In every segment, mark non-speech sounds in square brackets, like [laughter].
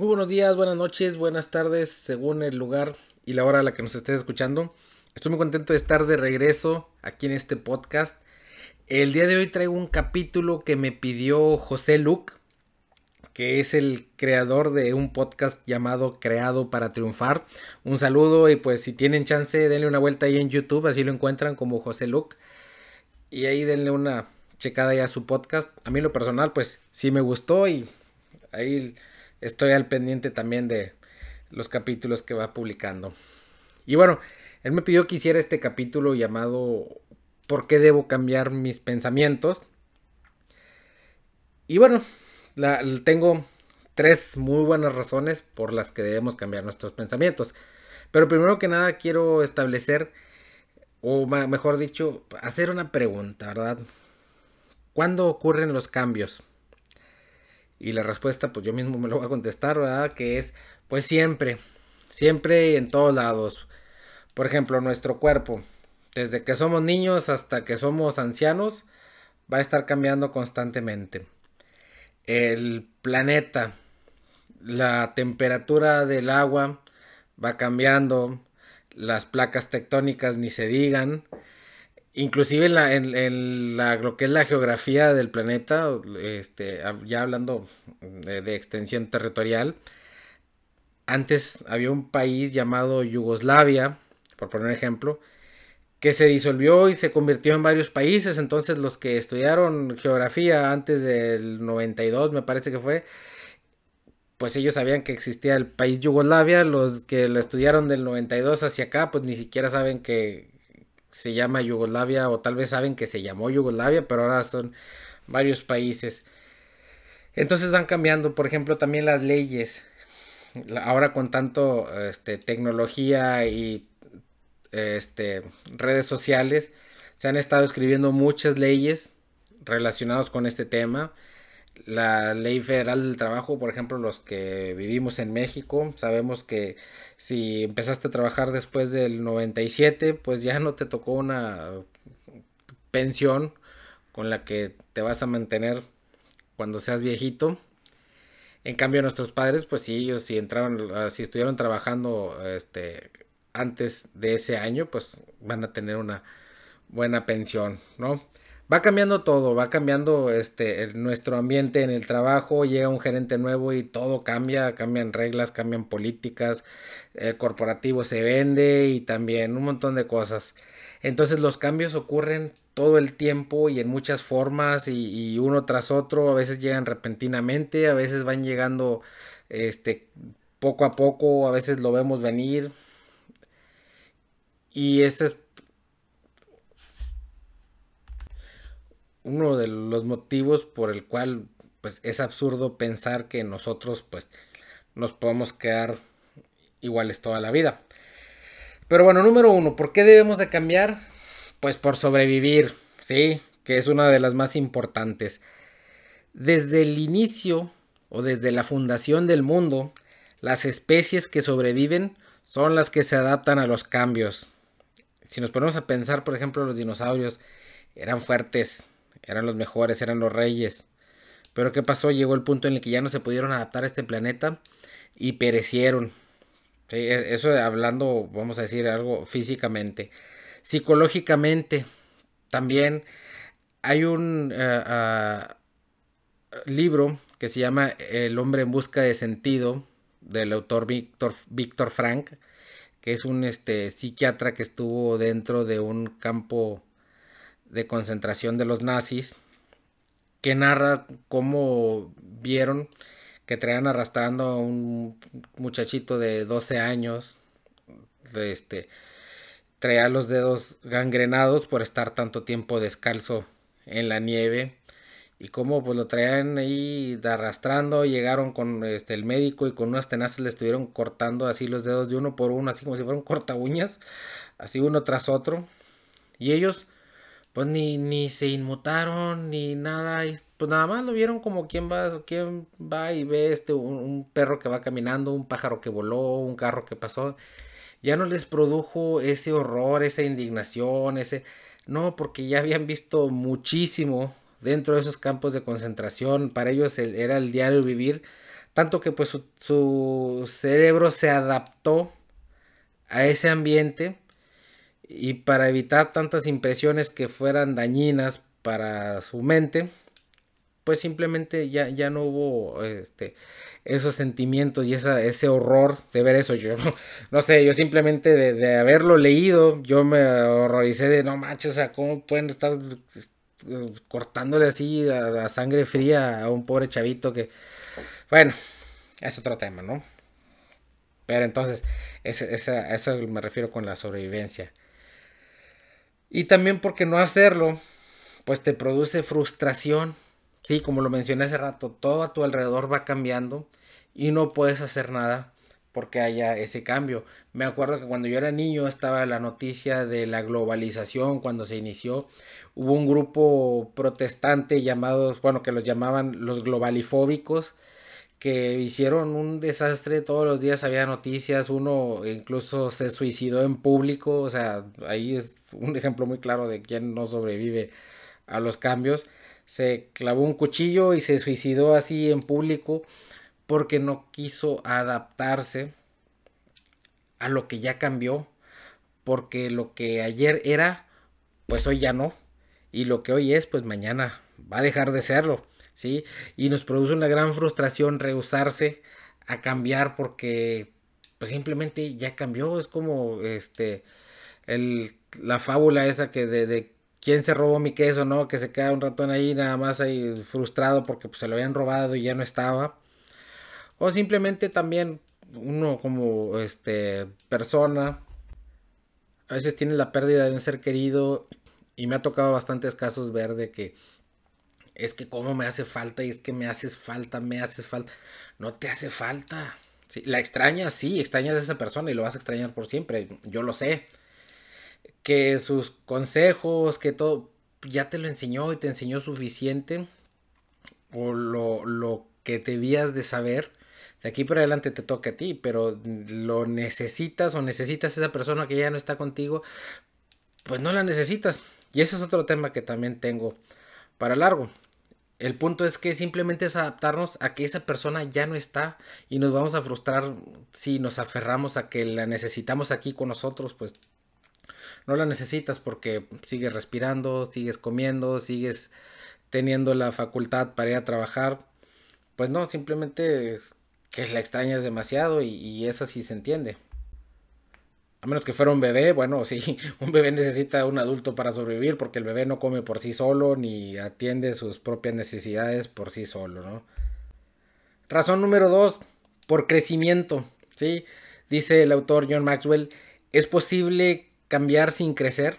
Muy buenos días, buenas noches, buenas tardes, según el lugar y la hora a la que nos estés escuchando. Estoy muy contento de estar de regreso aquí en este podcast. El día de hoy traigo un capítulo que me pidió José Luc, que es el creador de un podcast llamado Creado para Triunfar. Un saludo y pues si tienen chance denle una vuelta ahí en YouTube, así lo encuentran como José Luc. Y ahí denle una checada ya a su podcast. A mí lo personal pues sí me gustó y ahí estoy al pendiente también de los capítulos que va publicando. Y bueno, él me pidió que hiciera este capítulo llamado ¿Por qué debo cambiar mis pensamientos? Y bueno, tengo tres muy buenas razones por las que debemos cambiar nuestros pensamientos. Pero primero que nada quiero establecer, o mejor dicho, hacer una pregunta, ¿verdad? ¿Cuándo ocurren los cambios? Y la respuesta, pues yo mismo me lo voy a contestar, ¿verdad? Que es, pues siempre, siempre y en todos lados. Por ejemplo, nuestro cuerpo, desde que somos niños hasta que somos ancianos, va a estar cambiando constantemente. El planeta, la temperatura del agua va cambiando, las placas tectónicas ni se digan, inclusive en, la, lo que es la geografía del planeta, este, ya hablando de, extensión territorial, antes había un país llamado Yugoslavia, por poner un ejemplo, que se disolvió y se convirtió en varios países. Entonces los que estudiaron geografía antes del 92, me parece que fue, pues ellos sabían que existía el país Yugoslavia. Los que lo estudiaron del 92 hacia acá, pues ni siquiera saben que, se llama Yugoslavia o tal vez saben que se llamó Yugoslavia, pero ahora son varios países. Entonces van cambiando, por ejemplo, también las leyes. Ahora con tanto este, tecnología y este, redes sociales, se han estado escribiendo muchas leyes relacionadas con este tema. La ley federal del trabajo, por ejemplo, los que vivimos en México, sabemos que si empezaste a trabajar después del 97, pues ya no te tocó una pensión con la que te vas a mantener cuando seas viejito. En cambio, nuestros padres, pues sí, ellos si entraron, ah, si estuvieron trabajando este, antes de ese año, pues van a tener una buena pensión, ¿no? Va cambiando todo, va cambiando este nuestro ambiente en el trabajo, llega un gerente nuevo y todo cambia, cambian reglas, cambian políticas, el corporativo se vende y también un montón de cosas. Entonces los cambios ocurren todo el tiempo y en muchas formas y, uno tras otro, a veces llegan repentinamente, a veces van llegando este poco a poco, a veces lo vemos venir. Y es uno de los motivos por el cual pues es absurdo pensar que nosotros pues nos podemos quedar iguales toda la vida. Pero bueno, número uno, ¿por qué debemos de cambiar? Pues por sobrevivir, ¿sí? Que es una de las más importantes. Desde el inicio o desde la fundación del mundo, las especies que sobreviven son las que se adaptan a los cambios. Si nos ponemos a pensar, por ejemplo, los dinosaurios eran fuertes, eran los mejores, eran los reyes. Pero ¿qué pasó? Llegó el punto en el que ya no se pudieron adaptar a este planeta y perecieron. E, eso hablando, vamos a decir, algo físicamente. Psicológicamente, también hay un ah, libro que se llama El hombre en busca de sentido del autor Víctor, Víctor Frank, que es un este, psiquiatra que estuvo dentro de un campo de concentración de los nazis, que narra cómo vieron que traían arrastrando a un muchachito de 12 años, este, traía los dedos gangrenados por estar tanto tiempo descalzo en la nieve y cómo pues lo traían ahí arrastrando, llegaron con este el médico y con unas tenazas le estuvieron cortando así los dedos de uno por uno, así como si fueran corta uñas, así uno tras otro. Y ellos pues ni, ni se inmutaron ni nada, pues nada más lo vieron como quien va, quien va y ve este un, perro que va caminando, un pájaro que voló, un carro que pasó, ya no les produjo ese horror, esa indignación, ese no, porque ya habían visto muchísimo dentro de esos campos de concentración, para ellos era el diario vivir, tanto que pues su, cerebro se adaptó a ese ambiente y para evitar tantas impresiones que fueran dañinas para su mente, pues simplemente ya, ya no hubo este, esos sentimientos y esa, ese horror de ver eso. Yo no sé, yo simplemente de, haberlo leído, yo me horroricé de no manches, o sea, ¿cómo pueden estar este, cortándole así a, sangre fría a un pobre chavito que, bueno, es otro tema, ¿no? Pero entonces, ese, eso me refiero con la sobrevivencia. Y también porque no hacerlo, pues te produce frustración Sí, como lo mencioné hace rato, todo a tu alrededor va cambiando y no puedes hacer nada porque haya ese cambio. Me acuerdo que cuando yo era niño estaba la noticia de la globalización cuando se inició. Hubo un grupo protestante llamados, bueno, que los llamaban los globalifóbicos, que hicieron un desastre, todos los días había noticias, uno incluso se suicidó en público, o sea, ahí es un ejemplo muy claro de quién no sobrevive a los cambios. Se clavó un cuchillo y se suicidó así en público porque no quiso adaptarse a lo que ya cambió, porque lo que ayer era, pues hoy ya no, y lo que hoy es, pues mañana va a dejar de serlo, ¿sí? Y nos produce una gran frustración rehusarse a cambiar porque pues simplemente ya cambió, es como este el, la fábula esa que de, de quién se robó mi queso, ¿no? Que se queda un ratón ahí nada más ahí frustrado porque pues, se lo habían robado y ya no estaba. O simplemente también uno como este persona a veces tiene la pérdida de un ser querido y me ha tocado bastantes casos ver de que es que cómo me hace falta y es que me haces falta, me haces falta. No te hace falta. La extrañas, sí, extrañas a esa persona y lo vas a extrañar por siempre. Yo lo sé que sus consejos, que todo, ya te lo enseñó y te enseñó suficiente, o lo, lo que debías de saber, de aquí para adelante te toca a ti, pero lo necesitas o necesitas esa persona que ya no está contigo, pues no la necesitas. Y ese es otro tema que también tengo para largo. El punto es que simplemente es adaptarnos a que esa persona ya no está y nos vamos a frustrar si nos aferramos a que la necesitamos aquí con nosotros, pues no la necesitas porque sigues respirando, sigues comiendo, sigues teniendo la facultad para ir a trabajar. Pues no, simplemente es que la extrañas demasiado y, y esa sí se entiende. A menos que fuera un bebé, bueno, [laughs] sí, un bebé necesita un adulto para sobrevivir porque el bebé no come por sí solo ni atiende sus propias necesidades por sí solo, ¿no? Razón número dos, por crecimiento, ¿sí? Dice el autor John Maxwell, es posible cambiar sin crecer,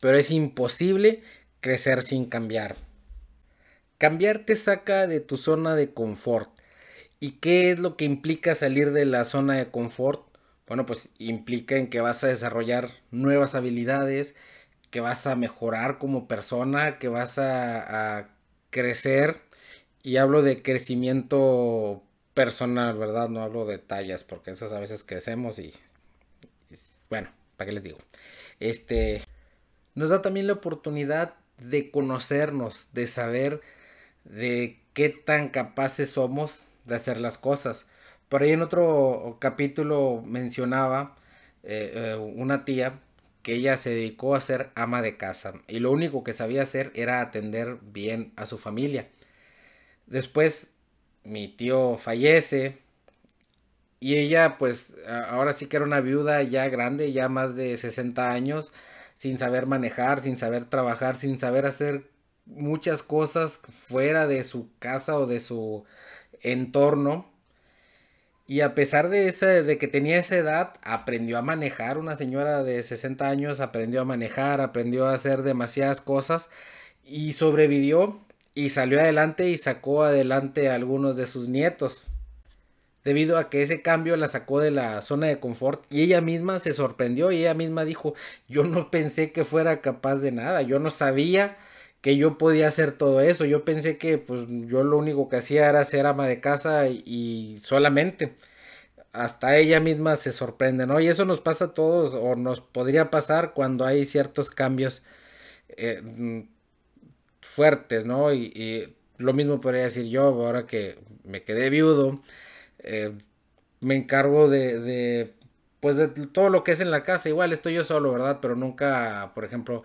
pero es imposible crecer sin cambiar. Cambiar te saca de tu zona de confort. ¿Y qué es lo que implica salir de la zona de confort? Bueno, pues implica en que vas a desarrollar nuevas habilidades, que vas a mejorar como persona, que vas a, crecer. Y hablo de crecimiento personal, ¿verdad? No hablo de tallas, porque esas a veces crecemos y, y bueno, ¿para qué les digo? Este, nos da también la oportunidad de conocernos, de saber de qué tan capaces somos de hacer las cosas. Por ahí en otro capítulo mencionaba eh, eh, una tía que ella se dedicó a ser ama de casa y lo único que sabía hacer era atender bien a su familia. Después mi tío fallece, y ella pues ahora sí que era una viuda ya grande, ya más de 60 años, sin saber manejar, sin saber trabajar, sin saber hacer muchas cosas fuera de su casa o de su entorno. Y a pesar de, ese, de que tenía esa edad, aprendió a manejar. Una señora de 60 años aprendió a manejar, aprendió a hacer demasiadas cosas y sobrevivió y salió adelante y sacó adelante a algunos de sus nietos debido a que ese cambio la sacó de la zona de confort y ella misma se sorprendió y ella misma dijo, yo no pensé que fuera capaz de nada, yo no sabía que yo podía hacer todo eso, yo pensé que pues yo lo único que hacía era ser ama de casa y, solamente hasta ella misma se sorprende, ¿no? Y eso nos pasa a todos o nos podría pasar cuando hay ciertos cambios eh, fuertes, ¿no? Y, y, lo mismo podría decir yo ahora que me quedé viudo, Eh, me encargo de, de, pues de todo lo que es en la casa. Igual estoy yo solo, ¿verdad? Pero nunca, por ejemplo,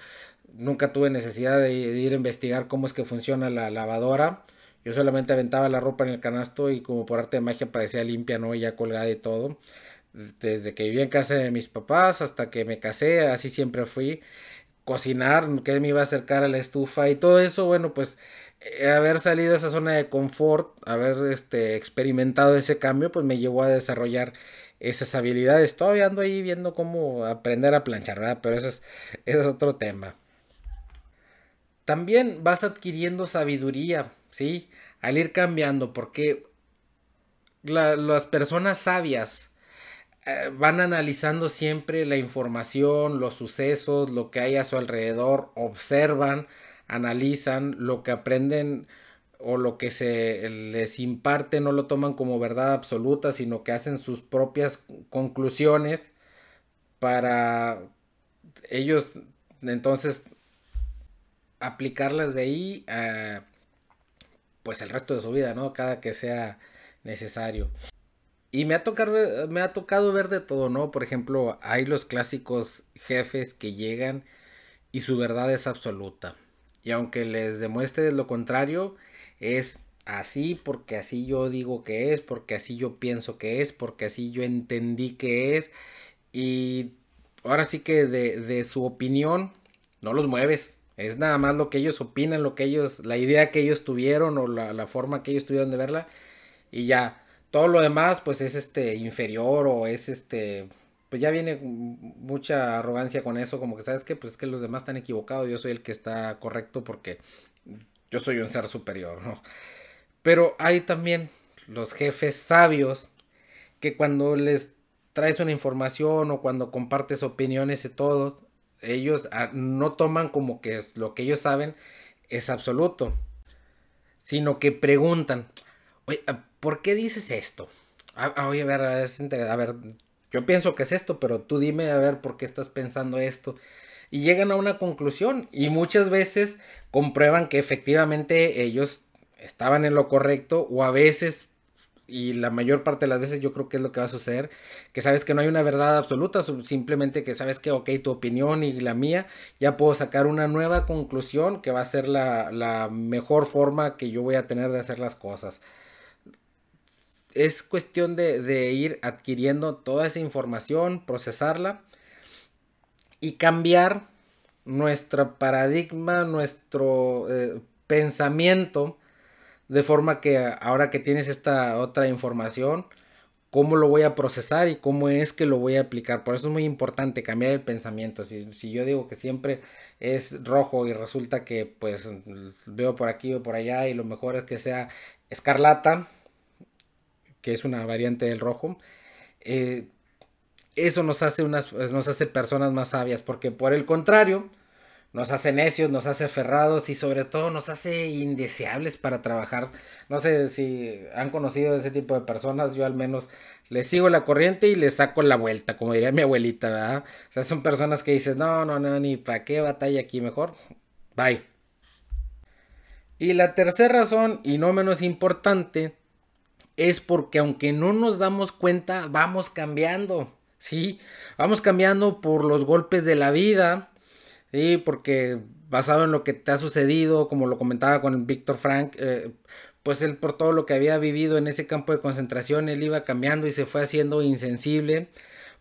nunca tuve necesidad de, ir a investigar cómo es que funciona la lavadora. Yo solamente aventaba la ropa en el canasto y como por arte de magia parecía limpia, ¿no? Y ya colgada y todo. Desde que vivía en casa de mis papás hasta que me casé, así siempre fui. Cocinar, que me iba a acercar a la estufa y todo eso, bueno, pues eh, haber salido de esa zona de confort, haber este, experimentado ese cambio, pues me llevó a desarrollar esas habilidades. Todavía ando ahí viendo cómo aprender a planchar, ¿verdad? Pero eso es, eso es otro tema. También vas adquiriendo sabiduría, ¿sí? Al ir cambiando, porque las personas sabias eh, van analizando siempre la información, los sucesos, lo que hay a su alrededor, observan, analizan lo que aprenden o lo que se les imparte no lo toman como verdad absoluta, sino que hacen sus propias conclusiones para ellos entonces aplicarlas de ahí a pues el resto de su vida, ¿no? Cada que sea necesario. Y me ha, tocado, me ha tocado ver de todo, ¿no? Por ejemplo, hay los clásicos jefes que llegan y su verdad es absoluta. Y aunque les demuestre lo contrario, es así porque así yo digo que es, porque así yo pienso que es, porque así yo entendí que es. Y ahora sí que de su opinión no los mueves. Es nada más lo que ellos opinan, lo que ellos, la idea que ellos tuvieron o la, la forma que ellos tuvieron de verla. Y ya, todo lo demás pues es este inferior o es este pues ya viene mucha arrogancia con eso, como que sabes que pues es que los demás están equivocados, yo soy el que está correcto porque yo soy un ser superior, ¿no? Pero hay también los jefes sabios que cuando les traes una información o cuando compartes opiniones y todo, ellos ah, no toman como que lo que ellos saben es absoluto, sino que preguntan, oye, ¿por qué dices esto? Ah, oye, a ver, a ver, yo pienso que es esto, pero tú dime a ver por qué estás pensando esto. Y llegan a una conclusión y muchas veces comprueban que efectivamente ellos estaban en lo correcto o a veces y la mayor parte de las veces yo creo que es lo que va a suceder, que sabes que no hay una verdad absoluta, simplemente que sabes que, ok, tu opinión y la mía, ya puedo sacar una nueva conclusión que va a ser la, la mejor forma que yo voy a tener de hacer las cosas. Es cuestión de, ir adquiriendo toda esa información, procesarla y cambiar nuestro paradigma, nuestro eh, pensamiento, de forma que ahora que tienes esta otra información, cómo lo voy a procesar y cómo es que lo voy a aplicar. Por eso es muy importante cambiar el pensamiento. Si, si, yo digo que siempre es rojo y resulta que pues veo por aquí o por allá y lo mejor es que sea escarlata, que es una variante del rojo, eh, eso nos hace, unas, nos hace personas más sabias, porque por el contrario, nos hace necios, nos hace aferrados y sobre todo nos hace indeseables para trabajar. No sé si han conocido ese tipo de personas, yo al menos les sigo la corriente y les saco la vuelta, como diría mi abuelita, ¿verdad? O sea, son personas que dices, no, no, no, ni para qué batalla aquí mejor. Bye. Y la tercera razón, y no menos importante, es porque aunque no nos damos cuenta, vamos cambiando, ¿sí? Vamos cambiando por los golpes de la vida, ¿sí? Porque basado en lo que te ha sucedido, como lo comentaba con Víctor Frank, eh, pues él por todo lo que había vivido en ese campo de concentración, él iba cambiando y se fue haciendo insensible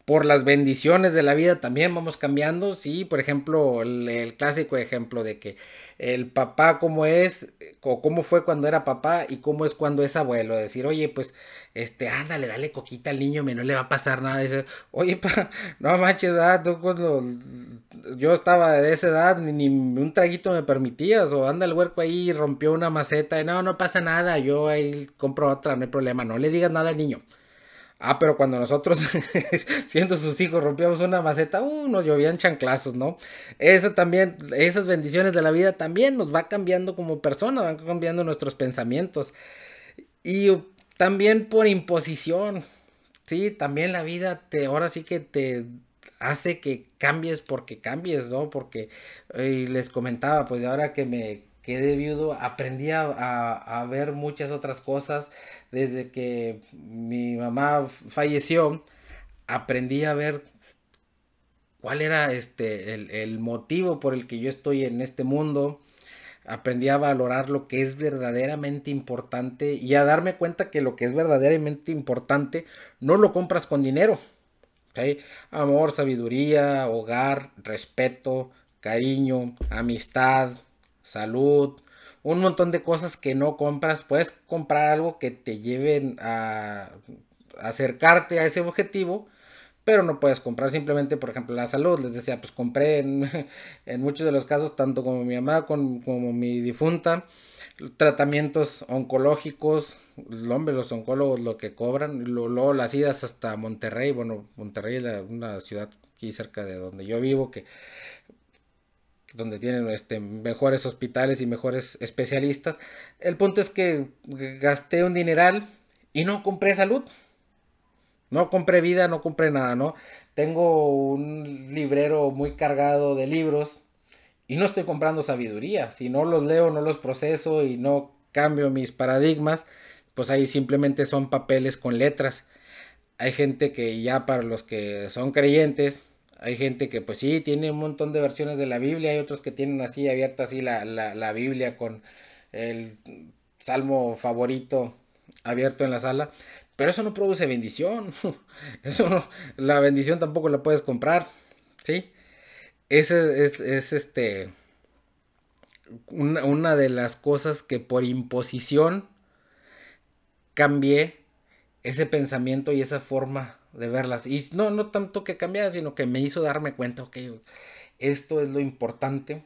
por las bendiciones de la vida también vamos cambiando, sí, por ejemplo, el, clásico ejemplo de que el papá cómo es, o cómo fue cuando era papá y cómo es cuando es abuelo, decir, oye, pues, este, ándale, dale coquita al niño, me no le va a pasar nada, oye, [laughs] pa, no manches, tú cuando yo estaba de esa edad, ni, un traguito me permitías, o anda el huerco ahí y rompió una maceta, y no, no pasa nada, yo ahí compro otra, no hay problema, no le digas nada al niño. Ah, pero cuando nosotros, [laughs] siendo sus hijos, rompíamos una maceta, uh, nos llovían chanclazos, ¿no? Eso también, esas bendiciones de la vida también nos va cambiando como personas, van cambiando nuestros pensamientos. Y también por imposición, sí, también la vida te, ahora sí que te hace que cambies porque cambies, ¿no? Porque eh, les comentaba, pues ahora que me quedé viudo, aprendí a, ver muchas otras cosas desde que mi mamá falleció, aprendí a ver cuál era este el, el, motivo por el que yo estoy en este mundo. Aprendí a valorar lo que es verdaderamente importante y a darme cuenta que lo que es verdaderamente importante no lo compras con dinero. Amor, sabiduría, hogar, respeto, cariño, amistad, salud, un montón de cosas que no compras. Puedes comprar algo que te lleven a acercarte a ese objetivo, pero no puedes comprar simplemente, por ejemplo, la salud. Les decía, pues compré en, [laughs] muchos de los casos, tanto como mi mamá como mi difunta, tratamientos oncológicos, hombre, los oncólogos lo que cobran, luego las idas hasta Monterrey, bueno, Monterrey es una ciudad aquí cerca de donde yo vivo, que donde tienen este, mejores hospitales y mejores especialistas. El punto es que gasté un dineral y no compré salud. No compré vida, no compré nada, ¿no? Tengo un librero muy cargado de libros y no estoy comprando sabiduría. Si no los leo, no los proceso y no cambio mis paradigmas, pues ahí simplemente son papeles con letras. Hay gente que ya para los que son creyentes, hay gente que pues sí, tiene un montón de versiones de la Biblia, hay otros que tienen así abierta así la, la, Biblia con el salmo favorito abierto en la sala, pero eso no produce bendición, [laughs] eso no, la bendición tampoco la puedes comprar, ¿sí? Ese es, es este, una, una de las cosas que por imposición cambié ese pensamiento y esa forma de verlas. Y no, no tanto que cambiara, sino que me hizo darme cuenta, ok, esto es lo importante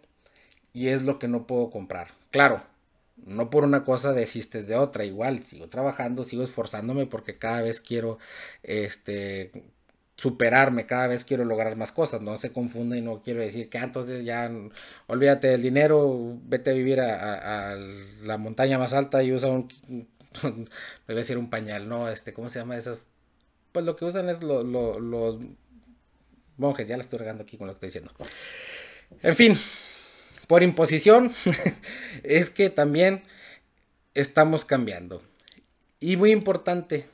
y es lo que no puedo comprar. Claro, no por una cosa desistes de otra, igual sigo trabajando, sigo esforzándome porque cada vez quiero este superarme, cada vez quiero lograr más cosas, no se confunda y no quiero decir que ah, entonces ya olvídate del dinero, vete a vivir a, a la montaña más alta y usa un [laughs] me voy a decir un pañal, no, este, ¿cómo se llama esas? Pues lo que usan es los monjes, ya la estoy regando aquí con lo que estoy diciendo. En fin, por imposición, [laughs] es que también estamos cambiando. Y muy importante,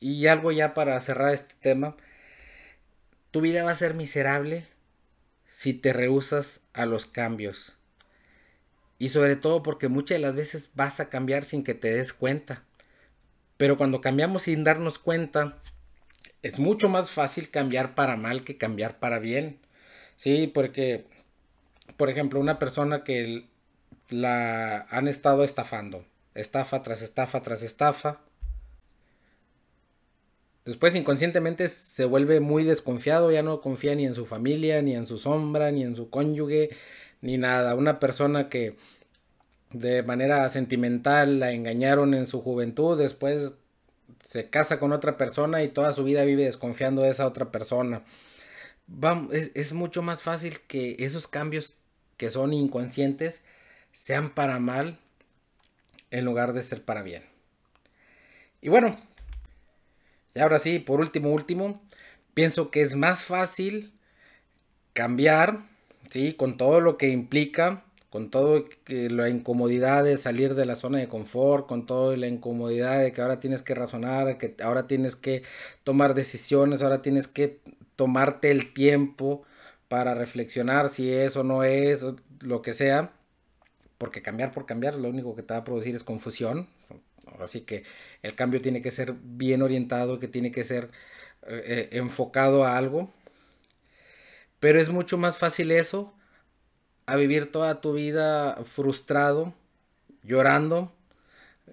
y algo ya para cerrar este tema, tu vida va a ser miserable si te rehusas a los cambios. Y sobre todo porque muchas de las veces vas a cambiar sin que te des cuenta. Pero cuando cambiamos sin darnos cuenta, es mucho más fácil cambiar para mal que cambiar para bien. Sí, porque, por ejemplo, una persona que la han estado estafando, estafa tras estafa tras estafa, después inconscientemente se vuelve muy desconfiado, ya no confía ni en su familia, ni en su sombra, ni en su cónyuge, ni nada. Una persona que de manera sentimental la engañaron en su juventud, después se casa con otra persona y toda su vida vive desconfiando de esa otra persona. es, es mucho más fácil que esos cambios que son inconscientes sean para mal en lugar de ser para bien. Y bueno, y ahora sí, por último, último, pienso que es más fácil cambiar ¿sí? Con todo lo que implica, con todo la incomodidad de salir de la zona de confort, con toda la incomodidad de que ahora tienes que razonar, que ahora tienes que tomar decisiones, ahora tienes que tomarte el tiempo para reflexionar si es o no es, lo que sea, porque cambiar por cambiar lo único que te va a producir es confusión. Así que el cambio tiene que ser bien orientado, que tiene que ser eh, eh, enfocado a algo pero es mucho más fácil eso a vivir toda tu vida frustrado, llorando,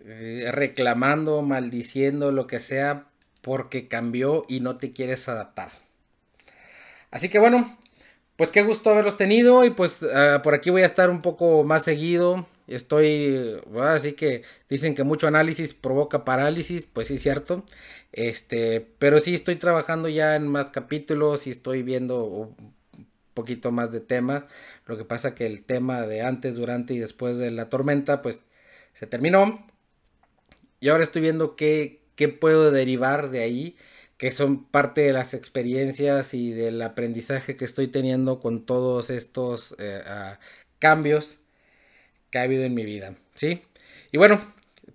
eh, reclamando, maldiciendo, lo que sea, porque cambió y no te quieres adaptar. Así que bueno, pues qué gusto haberlos tenido y pues ah, por aquí voy a estar un poco más seguido. Estoy, así que dicen que mucho análisis provoca parálisis, pues sí cierto. Este, pero sí estoy trabajando ya en más capítulos y estoy viendo poquito más de tema. Lo que pasa que el tema de antes, durante y después de la tormenta, pues se terminó. Y ahora estoy viendo qué, qué puedo derivar de ahí, que son parte de las experiencias y del aprendizaje que estoy teniendo con todos estos eh, cambios que ha habido en mi vida. ¿Sí? Y bueno,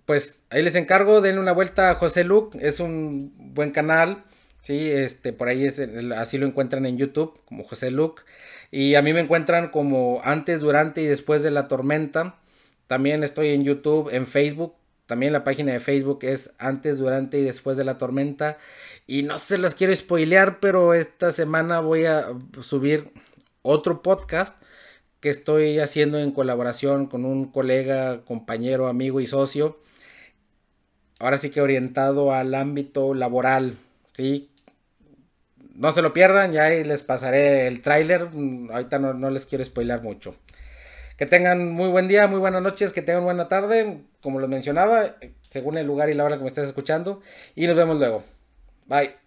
pues ahí les encargo, denle una vuelta a José Luc, es un buen canal, sí, este, por ahí es, así lo encuentran en YouTube, como José Luc, y a mí me encuentran como antes, durante y después de la tormenta, también estoy en YouTube, en Facebook, también la página de Facebook es antes, durante y después de la tormenta, y no se las quiero spoilear, pero esta semana voy a subir otro podcast que estoy haciendo en colaboración con un colega, compañero, amigo y socio. Ahora sí que orientado al ámbito laboral, ¿sí? No se lo pierdan, ya ahí les pasaré el tráiler, mm, ahorita no, les quiero spoilar mucho. Que tengan muy buen día, muy buenas noches, que tengan buena tarde, como lo mencionaba, según el lugar y la hora que me estés escuchando, y nos vemos luego. Bye.